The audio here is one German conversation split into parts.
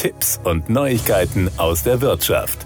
Tipps und Neuigkeiten aus der Wirtschaft.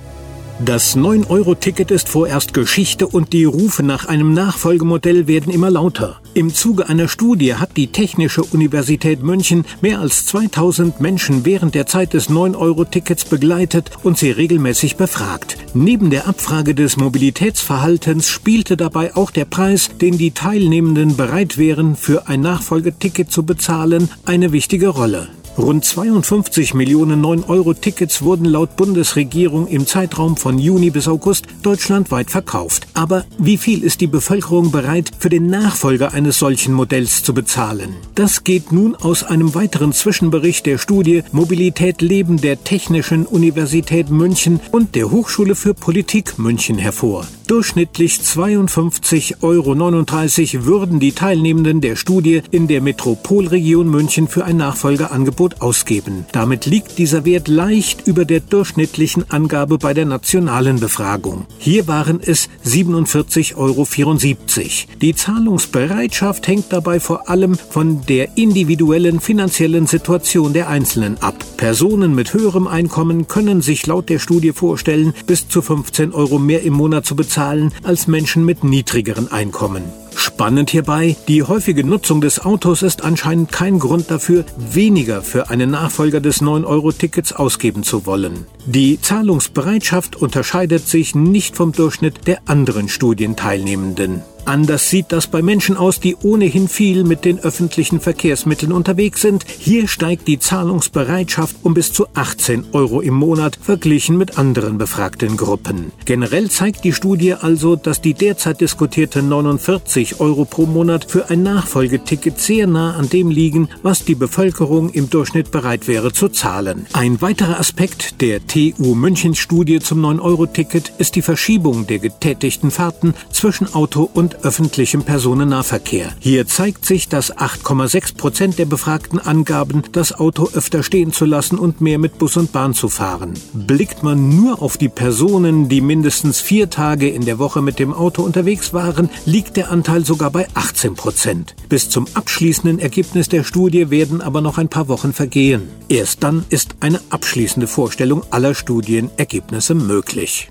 Das 9-Euro-Ticket ist vorerst Geschichte und die Rufe nach einem Nachfolgemodell werden immer lauter. Im Zuge einer Studie hat die Technische Universität München mehr als 2000 Menschen während der Zeit des 9-Euro-Tickets begleitet und sie regelmäßig befragt. Neben der Abfrage des Mobilitätsverhaltens spielte dabei auch der Preis, den die Teilnehmenden bereit wären, für ein Nachfolgeticket zu bezahlen, eine wichtige Rolle. Rund 52 Millionen 9-Euro-Tickets wurden laut Bundesregierung im Zeitraum von Juni bis August deutschlandweit verkauft. Aber wie viel ist die Bevölkerung bereit, für den Nachfolger eines solchen Modells zu bezahlen? Das geht nun aus einem weiteren Zwischenbericht der Studie Mobilität Leben der Technischen Universität München und der Hochschule für Politik München hervor. Durchschnittlich 52,39 Euro würden die Teilnehmenden der Studie in der Metropolregion München für ein Nachfolgeangebot ausgeben. Damit liegt dieser Wert leicht über der durchschnittlichen Angabe bei der nationalen Befragung. Hier waren es 47,74 Euro. Die Zahlungsbereitschaft hängt dabei vor allem von der individuellen finanziellen Situation der Einzelnen ab. Personen mit höherem Einkommen können sich laut der Studie vorstellen, bis zu 15 Euro mehr im Monat zu bezahlen zahlen als Menschen mit niedrigeren Einkommen. Spannend hierbei, die häufige Nutzung des Autos ist anscheinend kein Grund dafür, weniger für einen Nachfolger des 9-Euro-Tickets ausgeben zu wollen. Die Zahlungsbereitschaft unterscheidet sich nicht vom Durchschnitt der anderen Studienteilnehmenden. Anders sieht das bei Menschen aus, die ohnehin viel mit den öffentlichen Verkehrsmitteln unterwegs sind. Hier steigt die Zahlungsbereitschaft um bis zu 18 Euro im Monat verglichen mit anderen befragten Gruppen. Generell zeigt die Studie also, dass die derzeit diskutierte 49 Euro pro Monat für ein Nachfolgeticket sehr nah an dem liegen, was die Bevölkerung im Durchschnitt bereit wäre zu zahlen. Ein weiterer Aspekt der TU München Studie zum 9-Euro-Ticket ist die Verschiebung der getätigten Fahrten zwischen Auto und öffentlichem Personennahverkehr. Hier zeigt sich, dass 8,6 Prozent der Befragten angaben, das Auto öfter stehen zu lassen und mehr mit Bus und Bahn zu fahren. Blickt man nur auf die Personen, die mindestens vier Tage in der Woche mit dem Auto unterwegs waren, liegt der Anteil sogar bei 18 Prozent. Bis zum abschließenden Ergebnis der Studie werden aber noch ein paar Wochen vergehen. Erst dann ist eine abschließende Vorstellung aller Studienergebnisse möglich.